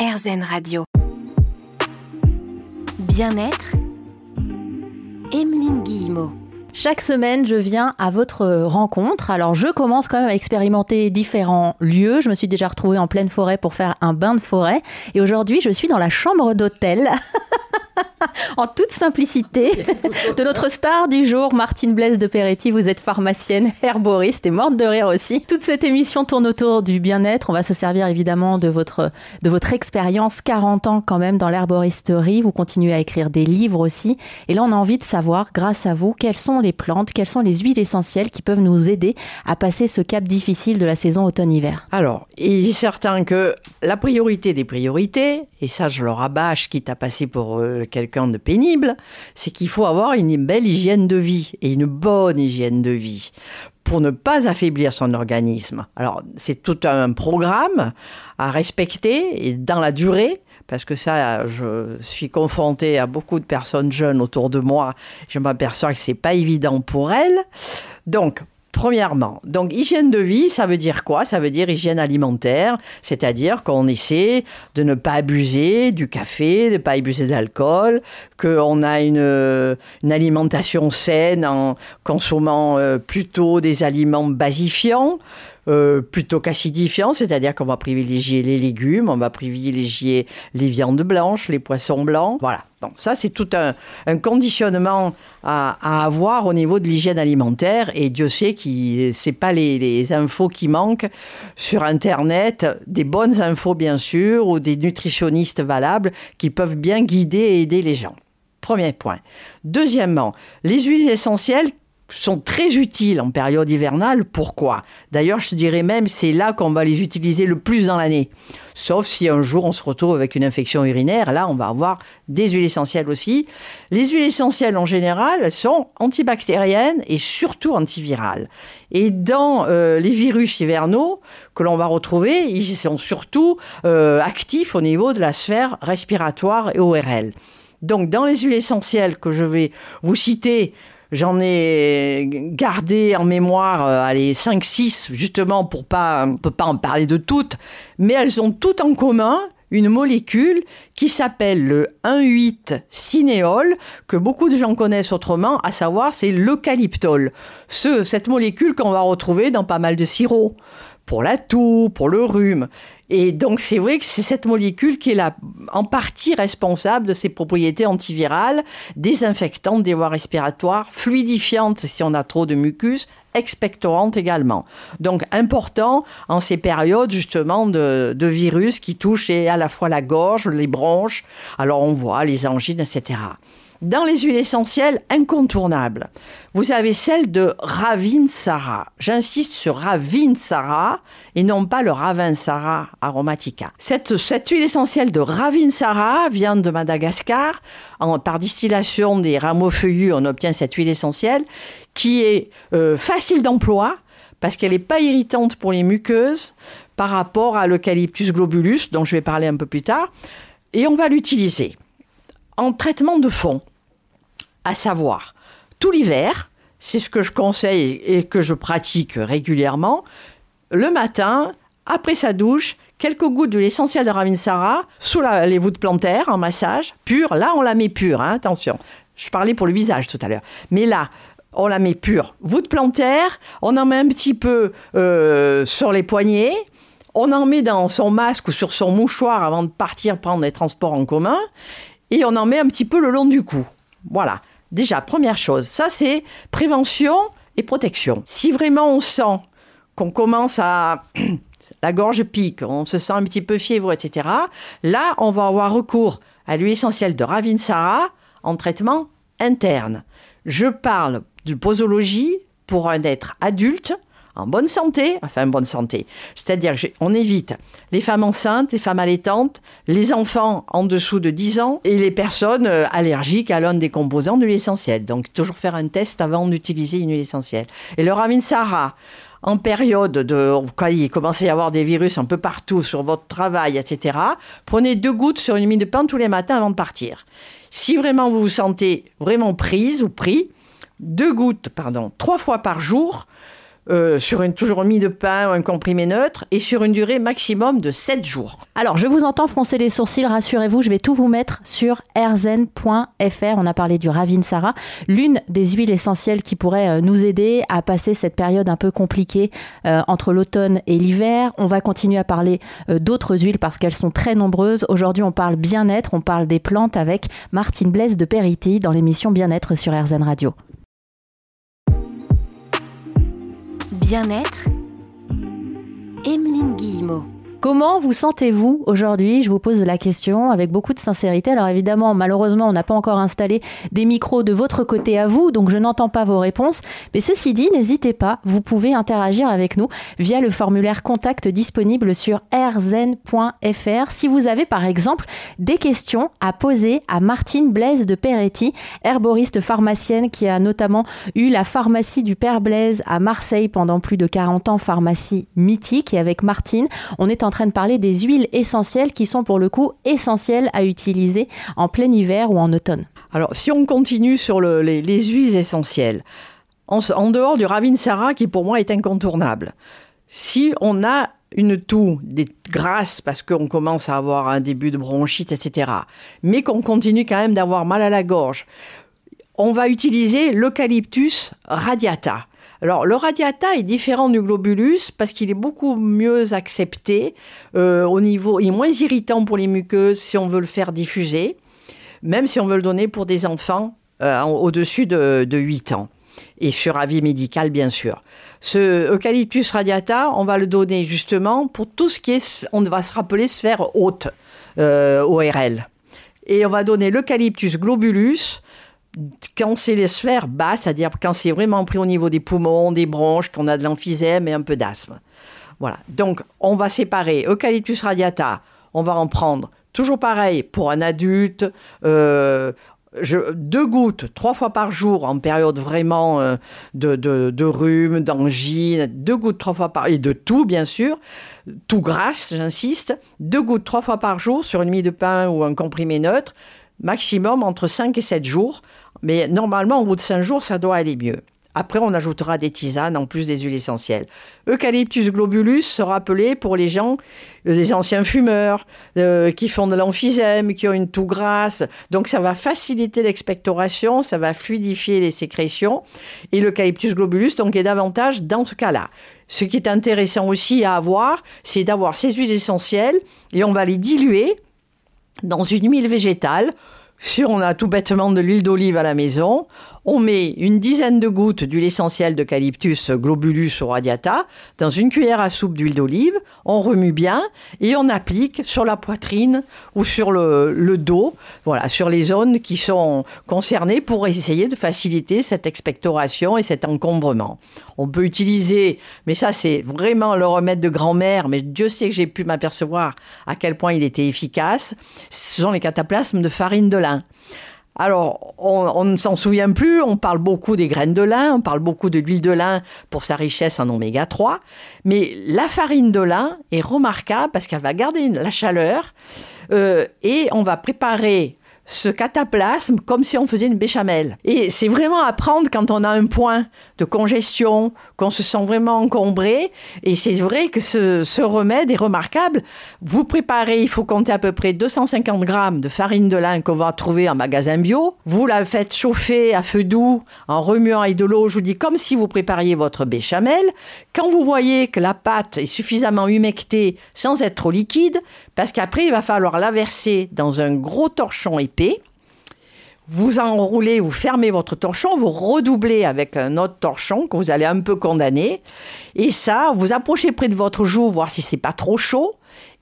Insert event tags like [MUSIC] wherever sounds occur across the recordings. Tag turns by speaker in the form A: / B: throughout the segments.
A: RZN Radio. Bien-être, Emeline Guillemot.
B: Chaque semaine, je viens à votre rencontre. Alors, je commence quand même à expérimenter différents lieux. Je me suis déjà retrouvée en pleine forêt pour faire un bain de forêt. Et aujourd'hui, je suis dans la chambre d'hôtel. [LAUGHS] en toute simplicité [LAUGHS] de notre star du jour, Martine Blaise de Peretti. Vous êtes pharmacienne, herboriste et morte de rire aussi. Toute cette émission tourne autour du bien-être. On va se servir évidemment de votre, de votre expérience, 40 ans quand même dans l'herboristerie. Vous continuez à écrire des livres aussi. Et là, on a envie de savoir, grâce à vous, quelles sont les plantes, quelles sont les huiles essentielles qui peuvent nous aider à passer ce cap difficile de la saison automne-hiver.
C: Alors, il est certain que la priorité des priorités, et ça je le rabâche quitte à passer pour euh, quelqu'un de pénible, c'est qu'il faut avoir une belle hygiène de vie et une bonne hygiène de vie pour ne pas affaiblir son organisme. Alors, c'est tout un programme à respecter et dans la durée parce que ça, je suis confrontée à beaucoup de personnes jeunes autour de moi. Je m'aperçois que c'est pas évident pour elles. Donc, Premièrement, donc hygiène de vie, ça veut dire quoi? Ça veut dire hygiène alimentaire, c'est-à-dire qu'on essaie de ne pas abuser du café, de ne pas abuser de l'alcool, qu'on a une, une, alimentation saine en consommant euh, plutôt des aliments basifiants, euh, plutôt qu'acidifiant, c'est-à-dire qu'on va privilégier les légumes, on va privilégier les viandes blanches, les poissons blancs. Voilà. Donc ça, c'est tout un, conditionnement à, avoir au niveau de l'hygiène alimentaire. Et Dieu sait que c'est pas les, infos qui manquent sur Internet, des bonnes infos bien sûr, ou des nutritionnistes valables qui peuvent bien guider et aider les gens. Premier point. Deuxièmement, les huiles essentielles sont très utiles en période hivernale. Pourquoi? D'ailleurs, je dirais même c'est là qu'on va les utiliser le plus dans l'année. Sauf si un jour on se retrouve avec une infection urinaire, là on va avoir des huiles essentielles aussi. Les huiles essentielles en général sont antibactériennes et surtout antivirales. Et dans euh, les virus hivernaux que l'on va retrouver, ils sont surtout euh, actifs au niveau de la sphère respiratoire et ORL. Donc dans les huiles essentielles que je vais vous citer, J'en ai gardé en mémoire, euh, allez, 5-6, justement, pour pas, pas en parler de toutes, mais elles ont toutes en commun une molécule qui s'appelle le 1,8-cinéol, que beaucoup de gens connaissent autrement, à savoir c'est l'eucalyptol. Ce, cette molécule qu'on va retrouver dans pas mal de sirops pour la toux, pour le rhume. Et donc c'est vrai que c'est cette molécule qui est en partie responsable de ses propriétés antivirales, désinfectantes des voies respiratoires, fluidifiantes si on a trop de mucus, expectorantes également. Donc important en ces périodes justement de, de virus qui touchent à la fois la gorge, les bronches, alors on voit les angines, etc. Dans les huiles essentielles incontournables, vous avez celle de Ravinsara. J'insiste sur Ravinsara et non pas le Ravinsara aromatica. Cette, cette huile essentielle de Ravinsara vient de Madagascar. En, par distillation des rameaux feuillus, on obtient cette huile essentielle qui est euh, facile d'emploi parce qu'elle n'est pas irritante pour les muqueuses par rapport à l'eucalyptus globulus, dont je vais parler un peu plus tard. Et on va l'utiliser en traitement de fond à savoir tout l'hiver, c'est ce que je conseille et que je pratique régulièrement, le matin, après sa douche, quelques gouttes de l'essentiel de Ravinsara sous les voûtes plantaires en massage, pure. Là, on la met pure, hein, attention. Je parlais pour le visage tout à l'heure. Mais là, on la met pure. Voûte plantaire, on en met un petit peu euh, sur les poignets, on en met dans son masque ou sur son mouchoir avant de partir prendre les transports en commun, et on en met un petit peu le long du cou. Voilà. Déjà, première chose, ça c'est prévention et protection. Si vraiment on sent qu'on commence à... [CLEARS THROAT] la gorge pique, on se sent un petit peu fiévreux, etc. Là, on va avoir recours à l'huile essentielle de Ravinsara en traitement interne. Je parle de posologie pour un être adulte en bonne santé, enfin bonne santé, c'est-à-dire qu'on évite les femmes enceintes, les femmes allaitantes, les enfants en dessous de 10 ans et les personnes euh, allergiques à l'un des composants de l'essentiel. Donc toujours faire un test avant d'utiliser une huile essentielle. Et le Ravinsara, en période de, quand il commence à y avoir des virus un peu partout sur votre travail, etc., prenez deux gouttes sur une mine de pain tous les matins avant de partir. Si vraiment vous vous sentez vraiment prise ou pris, deux gouttes, pardon, trois fois par jour, euh, sur une, toujours mis de pain un comprimé neutre et sur une durée maximum de 7 jours.
B: Alors, je vous entends froncer les sourcils, rassurez-vous, je vais tout vous mettre sur erzen.fr. On a parlé du Ravinsara, l'une des huiles essentielles qui pourrait euh, nous aider à passer cette période un peu compliquée euh, entre l'automne et l'hiver. On va continuer à parler d'autres huiles parce qu'elles sont très nombreuses. Aujourd'hui, on parle bien-être, on parle des plantes avec Martine Blaise de Periti dans l'émission Bien-être sur Erzen Radio. Bien-être, Emeline Guillemot. Comment vous sentez-vous aujourd'hui? Je vous pose la question avec beaucoup de sincérité. Alors évidemment, malheureusement, on n'a pas encore installé des micros de votre côté à vous, donc je n'entends pas vos réponses. Mais ceci dit, n'hésitez pas, vous pouvez interagir avec nous via le formulaire contact disponible sur rzen.fr. Si vous avez par exemple des questions à poser à Martine Blaise de Peretti, herboriste pharmacienne qui a notamment eu la pharmacie du Père Blaise à Marseille pendant plus de 40 ans, pharmacie mythique. Et avec Martine, on est en en train de parler des huiles essentielles qui sont pour le coup essentielles à utiliser en plein hiver ou en automne.
C: Alors, si on continue sur les, huiles essentielles, en, dehors du Ravinsara qui pour moi est incontournable, si on a une toux, des grasses parce qu'on commence à avoir un début de bronchite, etc., mais qu'on continue quand même d'avoir mal à la gorge, on va utiliser l'eucalyptus radiata. Alors, le radiata est différent du globulus parce qu'il est beaucoup mieux accepté euh, au niveau, il est moins irritant pour les muqueuses si on veut le faire diffuser, même si on veut le donner pour des enfants euh, au-dessus de, 8 ans et sur avis médical, bien sûr. Ce Eucalyptus radiata, on va le donner justement pour tout ce qui est, on va se rappeler sphère haute, euh, ORL. Et on va donner l'Eucalyptus globulus quand c'est les sphères basses, c'est-à-dire quand c'est vraiment pris au niveau des poumons, des bronches, qu'on a de l'emphysème et un peu d'asthme. Voilà. Donc, on va séparer Eucalyptus radiata, on va en prendre toujours pareil pour un adulte, euh, deux gouttes trois fois par jour en période vraiment euh, de, rhume, d'angine, deux gouttes trois fois par et de tout bien sûr, tout grasse, j'insiste, deux gouttes trois fois par jour sur une mie de pain ou un comprimé neutre, maximum entre 5 et 7 jours. Mais normalement, au bout de 5 jours, ça doit aller mieux. Après, on ajoutera des tisanes en plus des huiles essentielles. Eucalyptus globulus sera appelé pour les gens, euh, les anciens fumeurs, euh, qui font de l'emphysème, qui ont une toux grasse. Donc, ça va faciliter l'expectoration, ça va fluidifier les sécrétions. Et l'eucalyptus globulus, donc, est davantage dans ce cas-là. Ce qui est intéressant aussi à avoir, c'est d'avoir ces huiles essentielles et on va les diluer dans une huile végétale si on a tout bêtement de l'huile d'olive à la maison, on met une dizaine de gouttes d'huile essentielle d'eucalyptus globulus ou radiata dans une cuillère à soupe d'huile d'olive, on remue bien et on applique sur la poitrine ou sur le, dos, voilà, sur les zones qui sont concernées pour essayer de faciliter cette expectoration et cet encombrement. On peut utiliser, mais ça c'est vraiment le remède de grand-mère, mais Dieu sait que j'ai pu m'apercevoir à quel point il était efficace, ce sont les cataplasmes de farine de lin. Alors, on, ne s'en souvient plus, on parle beaucoup des graines de lin, on parle beaucoup de l'huile de lin pour sa richesse en oméga 3, mais la farine de lin est remarquable parce qu'elle va garder la chaleur euh, et on va préparer ce cataplasme comme si on faisait une béchamel. Et c'est vraiment à prendre quand on a un point de congestion, qu'on se sent vraiment encombré. Et c'est vrai que ce, remède est remarquable. Vous préparez, il faut compter à peu près 250 grammes de farine de lin qu'on va trouver en magasin bio. Vous la faites chauffer à feu doux en remuant avec de l'eau, je vous dis, comme si vous prépariez votre béchamel. Quand vous voyez que la pâte est suffisamment humectée sans être trop liquide, parce qu'après, il va falloir la verser dans un gros torchon épais. Vous enroulez, vous fermez votre torchon, vous redoublez avec un autre torchon que vous allez un peu condamner. Et ça, vous approchez près de votre joue, voir si c'est pas trop chaud.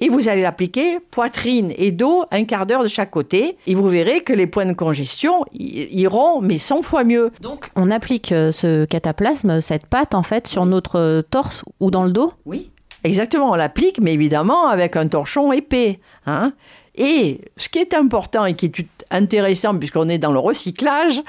C: Et vous allez l'appliquer poitrine et dos, un quart d'heure de chaque côté. Et vous verrez que les points de congestion iront, mais 100 fois mieux.
B: Donc, on applique euh, ce cataplasme, cette pâte, en fait, sur notre torse ou dans le dos?
C: Oui. Exactement, on l'applique, mais évidemment avec un torchon épais. Hein. Et ce qui est important et qui est intéressant, puisqu'on est dans le recyclage,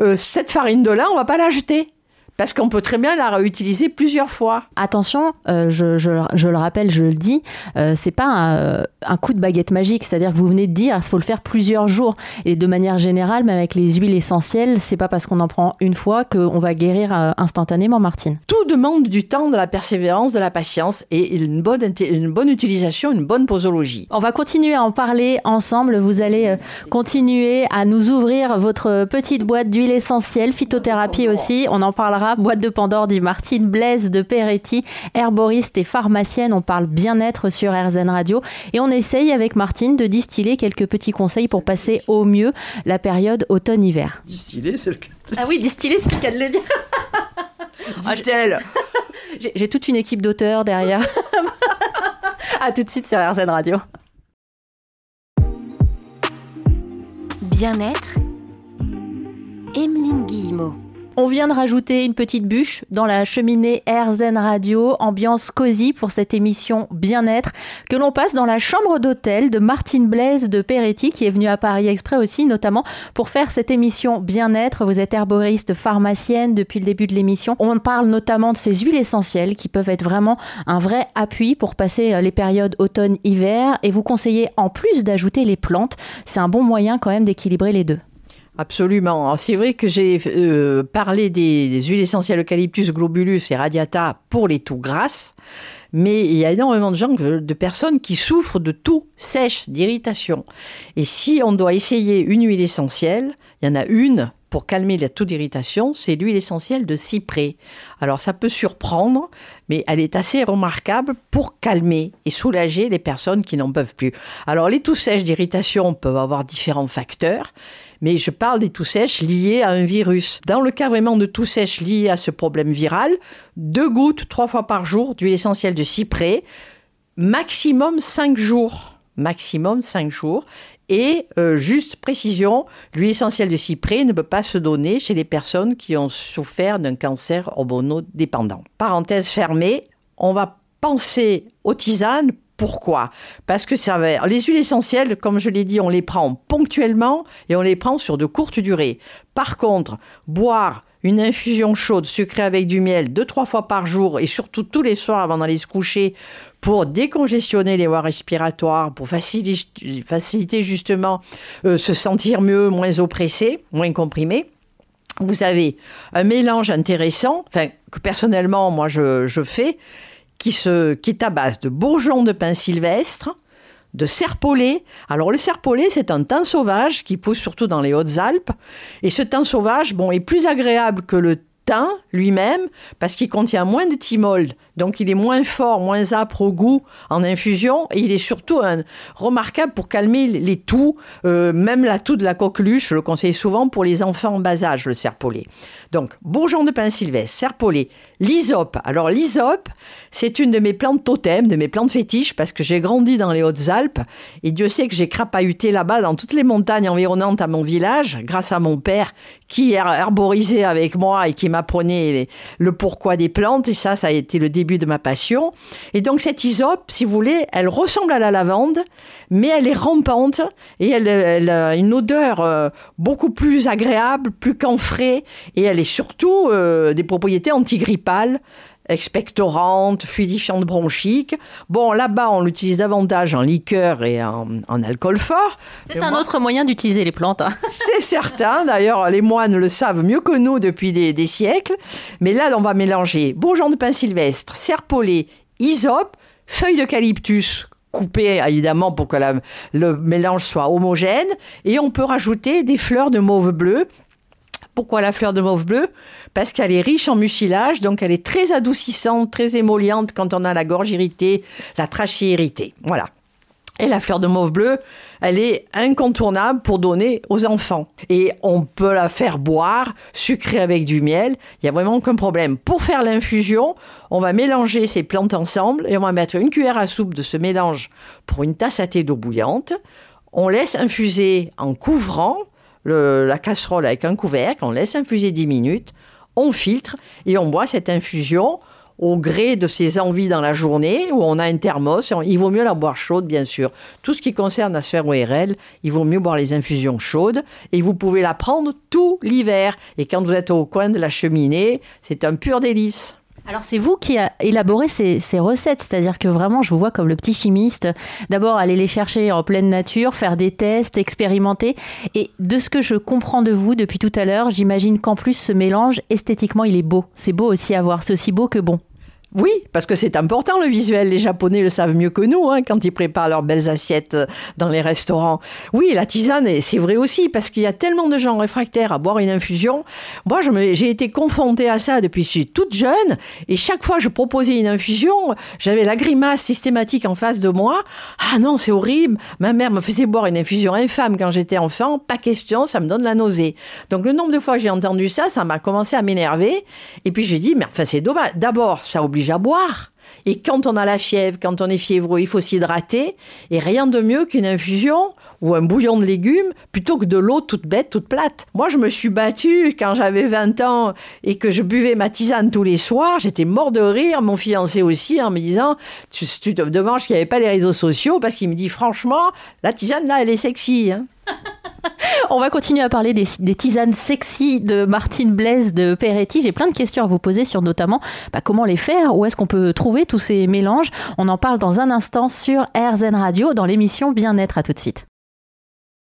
C: euh, cette farine de lin, on va pas la jeter. Parce qu'on peut très bien la réutiliser plusieurs fois.
B: Attention, euh, je, je, je, le rappelle, je le dis, euh, c'est pas un, un, coup de baguette magique, c'est-à-dire que vous venez de dire, il faut le faire plusieurs jours. Et de manière générale, même avec les huiles essentielles, c'est pas parce qu'on en prend une fois qu'on va guérir euh, instantanément, Martine.
C: Tout demande du temps, de la persévérance, de la patience et une bonne, une bonne utilisation, une bonne posologie.
B: On va continuer à en parler ensemble. Vous allez euh, continuer à nous ouvrir votre petite boîte d'huile essentielle, phytothérapie aussi. On en parlera Boîte de Pandore dit Martine Blaise de Peretti, herboriste et pharmacienne. On parle bien-être sur RZN Radio et on essaye avec Martine de distiller quelques petits conseils pour passer au mieux la période automne-hiver.
A: Distiller, c'est le cas.
B: Ah oui, distiller, c'est le cas de le dire. [LAUGHS]
C: Dit-elle.
B: J'ai toute une équipe d'auteurs derrière. [LAUGHS] à tout de suite sur RZN Radio.
D: Bien-être. Emeline Guillemot.
B: On vient de rajouter une petite bûche dans la cheminée RZN Radio, ambiance cosy pour cette émission Bien-être, que l'on passe dans la chambre d'hôtel de Martine Blaise de Peretti, qui est venue à Paris exprès aussi, notamment pour faire cette émission Bien-être. Vous êtes herboriste pharmacienne depuis le début de l'émission. On parle notamment de ces huiles essentielles qui peuvent être vraiment un vrai appui pour passer les périodes automne-hiver et vous conseillez en plus d'ajouter les plantes. C'est un bon moyen quand même d'équilibrer les deux.
C: Absolument. C'est vrai que j'ai euh, parlé des, huiles essentielles eucalyptus, globulus et radiata pour les toux grasses, mais il y a énormément de gens, de personnes qui souffrent de toux sèche, d'irritation. Et si on doit essayer une huile essentielle, il y en a une pour calmer la toux d'irritation, c'est l'huile essentielle de cyprès. Alors ça peut surprendre, mais elle est assez remarquable pour calmer et soulager les personnes qui n'en peuvent plus. Alors les toux sèches d'irritation peuvent avoir différents facteurs mais je parle des toux sèches liées à un virus. Dans le cas vraiment de toux sèches liées à ce problème viral, deux gouttes trois fois par jour d'huile essentielle de cyprès, maximum cinq jours. Maximum cinq jours. Et euh, juste précision, l'huile essentielle de cyprès ne peut pas se donner chez les personnes qui ont souffert d'un cancer hormonodépendant. Parenthèse fermée, on va penser aux tisanes pourquoi? Parce que ça les huiles essentielles, comme je l'ai dit, on les prend ponctuellement et on les prend sur de courtes durées. Par contre, boire une infusion chaude sucrée avec du miel deux trois fois par jour et surtout tous les soirs avant d'aller se coucher pour décongestionner les voies respiratoires, pour faciliter, justement euh, se sentir mieux, moins oppressé, moins comprimé. Vous avez un mélange intéressant, enfin que personnellement moi je, je fais, qui, se, qui est à base de bourgeons de pin sylvestre, de serpolet. Alors le serpolet, c'est un thym sauvage qui pousse surtout dans les Hautes-Alpes. Et ce thym sauvage, bon, est plus agréable que le thym lui-même parce qu'il contient moins de thymol, donc il est moins fort, moins âpre au goût en infusion et il est surtout remarquable pour calmer les toux, euh, même la toux de la coqueluche, je le conseille souvent pour les enfants en bas âge, le serpolet. Donc, bourgeon de pin sylvestre, serpolet, l'isope. Alors l'isope, c'est une de mes plantes totem, de mes plantes fétiches parce que j'ai grandi dans les Hautes-Alpes et Dieu sait que j'ai crapahuté là-bas dans toutes les montagnes environnantes à mon village grâce à mon père qui herborisait avec moi et qui m'apprenait le pourquoi des plantes et ça, ça a été le début début de ma passion. Et donc cette isope, si vous voulez, elle ressemble à la lavande, mais elle est rampante et elle, a une odeur euh, beaucoup plus agréable, plus camphrée, et elle est surtout euh, des propriétés antigrippales expectorante, fluidifiante bronchique. Bon, là-bas, on l'utilise davantage en liqueur et en, alcool fort.
B: C'est un autre moyen d'utiliser les plantes. Hein. [LAUGHS]
C: C'est certain. D'ailleurs, les moines le savent mieux que nous depuis des, siècles. Mais là, on va mélanger bourgeon de pin sylvestre, serpolet, isope, feuilles d'eucalyptus coupées évidemment pour que le mélange soit homogène et on peut rajouter des fleurs de mauve bleu pourquoi la fleur de mauve bleu Parce qu'elle est riche en mucilage, donc elle est très adoucissante, très émolliente quand on a la gorge irritée, la trachée irritée. Voilà. Et la fleur de mauve bleu, elle est incontournable pour donner aux enfants. Et on peut la faire boire, sucrée avec du miel, il n'y a vraiment aucun problème. Pour faire l'infusion, on va mélanger ces plantes ensemble et on va mettre une cuillère à soupe de ce mélange pour une tasse à thé d'eau bouillante. On laisse infuser en couvrant la casserole avec un couvercle, on laisse infuser 10 minutes, on filtre et on boit cette infusion au gré de ses envies dans la journée, où on a un thermos, il vaut mieux la boire chaude, bien sûr. Tout ce qui concerne la sphère ORL, il vaut mieux boire les infusions chaudes, et vous pouvez la prendre tout l'hiver. Et quand vous êtes au coin de la cheminée, c'est un pur délice.
B: Alors c'est vous qui a élaboré ces, recettes, c'est-à-dire que vraiment je vous vois comme le petit chimiste, d'abord aller les chercher en pleine nature, faire des tests, expérimenter, et de ce que je comprends de vous depuis tout à l'heure, j'imagine qu'en plus ce mélange esthétiquement il est beau, c'est beau aussi à voir, c'est aussi beau que bon.
C: Oui, parce que c'est important le visuel. Les Japonais le savent mieux que nous hein, quand ils préparent leurs belles assiettes euh, dans les restaurants. Oui, la tisane, c'est vrai aussi, parce qu'il y a tellement de gens réfractaires à boire une infusion. Moi, j'ai été confrontée à ça depuis que je suis toute jeune, et chaque fois que je proposais une infusion, j'avais la grimace systématique en face de moi. Ah non, c'est horrible. Ma mère me faisait boire une infusion infâme quand j'étais enfant. Pas question, ça me donne la nausée. Donc le nombre de fois que j'ai entendu ça, ça m'a commencé à m'énerver. Et puis j'ai dit, mais enfin c'est dommage. D'abord, ça oblige à boire. Et quand on a la fièvre, quand on est fiévreux, il faut s'hydrater. Et rien de mieux qu'une infusion ou un bouillon de légumes plutôt que de l'eau toute bête, toute plate. Moi, je me suis battue quand j'avais 20 ans et que je buvais ma tisane tous les soirs. J'étais mort de rire, mon fiancé aussi, en me disant Tu, te demandes qu'il n'y avait pas les réseaux sociaux parce qu'il me dit Franchement, la tisane là, elle est sexy. Hein. [LAUGHS] [LAUGHS]
B: On va continuer à parler des, tisanes sexy de Martine Blaise de Peretti. J'ai plein de questions à vous poser sur notamment bah, comment les faire, où est-ce qu'on peut trouver tous ces mélanges. On en parle dans un instant sur RZN Radio dans l'émission Bien-être. À tout de suite.